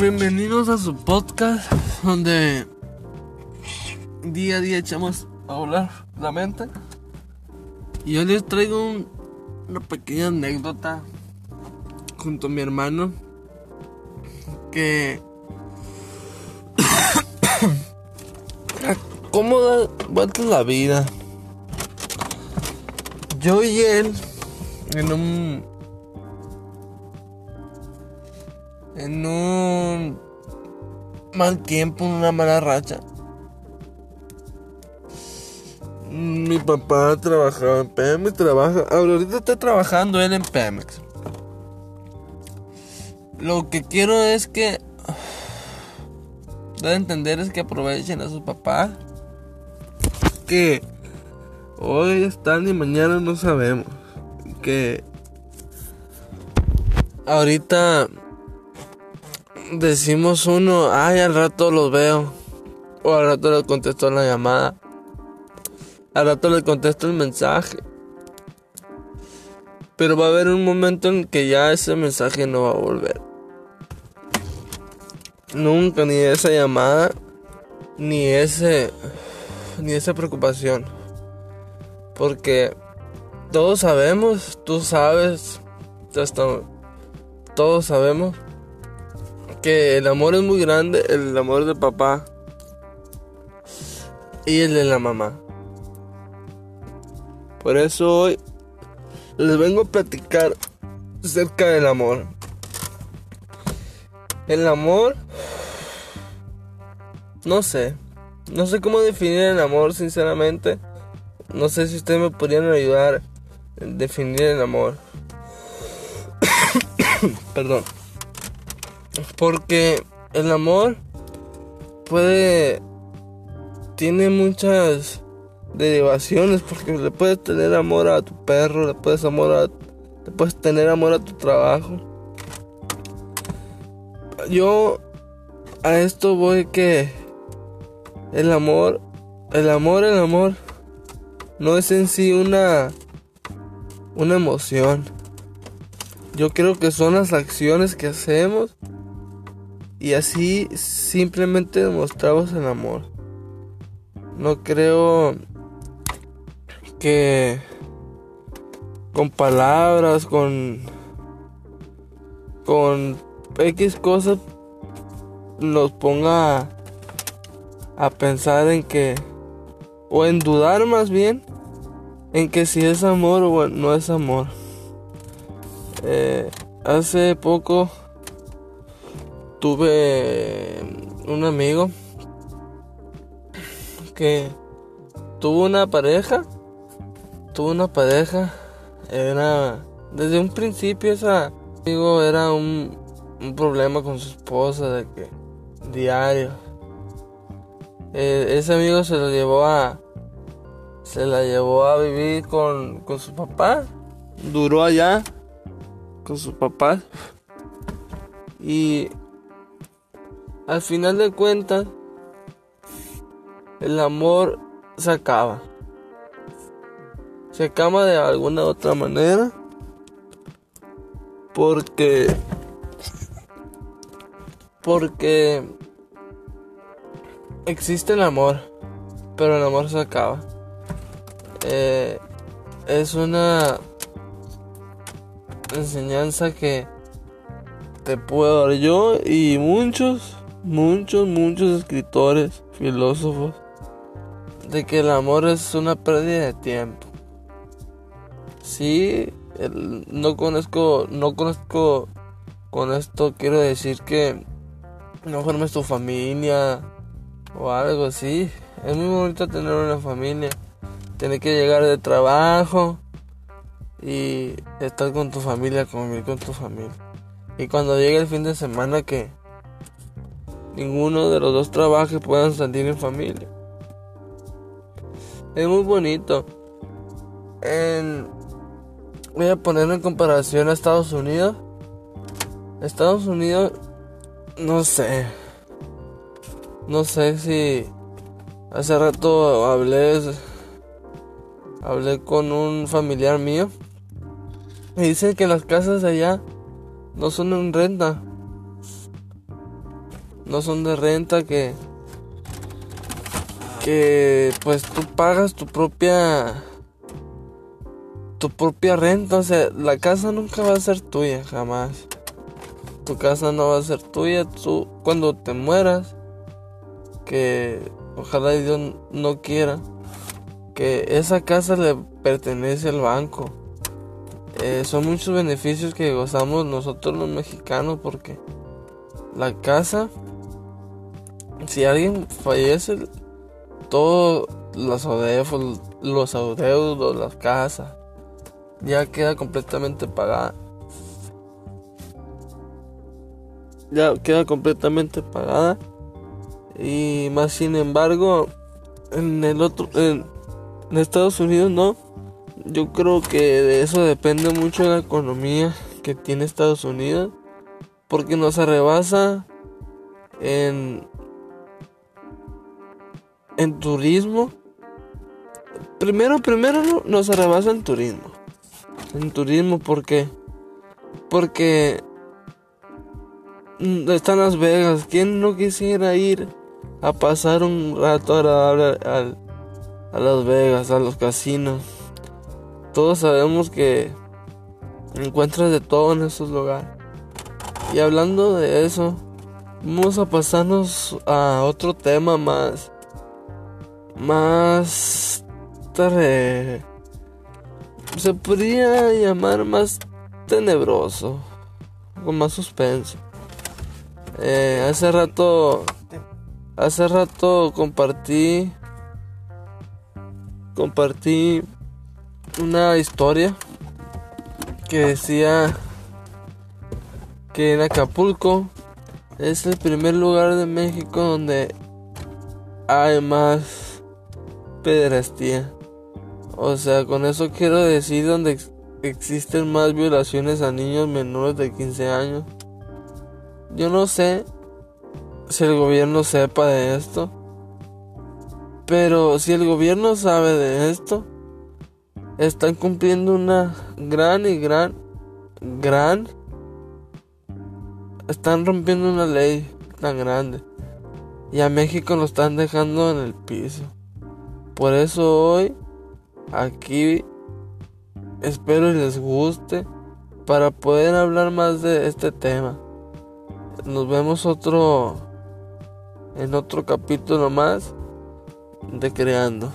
Bienvenidos a su podcast donde día a día echamos a hablar la mente. Y hoy les traigo un- una pequeña anécdota junto a mi hermano que cómo da vuelta la vida. Yo y él en un en un mal tiempo, en una mala racha. Mi papá trabajaba en Pemex, trabaja, ahorita está trabajando él en Pemex. Lo que quiero es que dar a entender es que aprovechen a su papá. Que hoy están y mañana no sabemos. Que ahorita decimos uno, ay, al rato los veo. O al rato le contesto la llamada. Al rato le contesto el mensaje. Pero va a haber un momento en que ya ese mensaje no va a volver. Nunca, ni esa llamada, ni ese, ni esa preocupación. Porque todos sabemos, tú sabes, todos sabemos que el amor es muy grande, el amor del papá y el de la mamá. Por eso hoy les vengo a platicar acerca del amor. El amor, no sé, no sé cómo definir el amor sinceramente. No sé si ustedes me podrían ayudar en definir el amor. Perdón. Porque el amor puede... Tiene muchas derivaciones porque le puedes tener amor a tu perro, le puedes amor a, le puedes tener amor a tu trabajo. Yo a esto voy que el amor, el amor, el amor no es en sí una una emoción. Yo creo que son las acciones que hacemos y así simplemente demostramos el amor. No creo que con palabras, con con X cosas nos ponga a pensar en que o en dudar más bien en que si es amor o no es amor. Eh, hace poco tuve un amigo que tuvo una pareja, tuvo una pareja, era desde un principio esa amigo era un, un problema con su esposa de que diario. Eh, ese amigo se lo llevó a se la llevó a vivir con, con su papá. Duró allá con su papá. Y al final de cuentas el amor se acaba. Se acaba de alguna otra manera. Porque. Porque. Existe el amor. Pero el amor se acaba. Eh, es una enseñanza que te puedo dar yo y muchos, muchos, muchos escritores, filósofos de que el amor es una pérdida de tiempo. Sí, el- no conozco, no conozco con esto quiero decir que no formes tu familia o algo así. Es muy bonito tener una familia. Tienes que llegar de trabajo y estar con tu familia, convivir con tu familia. Y cuando llegue el fin de semana que ninguno de los dos trabaje puedan salir en familia. Es muy bonito. En- voy a ponerlo en comparación a Estados Unidos. Estados Unidos, no sé. No sé si hace rato hablé hablé con un familiar mío y dicen que las casas allá no son en renta. No son de renta que que pues tú pagas tu propia tu propia renta, o sea, la casa nunca va a ser tuya, jamás. Tu casa no va a ser tuya, tú cuando te mueras, que ojalá Dios no quiera, que esa casa le pertenece al banco. Eh, son muchos beneficios que gozamos nosotros los mexicanos porque la casa, si alguien fallece, todos los adeudos, los adeudos, las casas, ya queda completamente pagada. Ya queda completamente pagada. Y más sin embargo, en el otro, en, Estados Unidos no. Yo creo que de eso depende mucho de la economía que tiene Estados Unidos. Porque nos arrebasa en, en turismo. Primero, primero nos arrebasa en turismo en turismo porque porque mm, están Las Vegas. ¿Quién no quisiera ir a pasar un rato agradable a Las Vegas, a los casinos? Todos sabemos que encuentras de todo en esos lugares. Y hablando de eso, vamos a pasarnos a otro tema más más se podría llamar más tenebroso, con más suspenso. Eh, hace rato, hace rato compartí, compartí una historia que decía que en Acapulco es el primer lugar de México donde hay más pederastía. O sea, con eso quiero decir donde existen más violaciones a niños menores de 15 años. Yo no sé si el gobierno sepa de esto. Pero si el gobierno sabe de esto, están cumpliendo una gran y gran, gran, están rompiendo una ley tan grande. Y a México lo están dejando en el piso. Por eso hoy Aquí espero les guste para poder hablar más de este tema. Nos vemos otro en otro capítulo más de creando.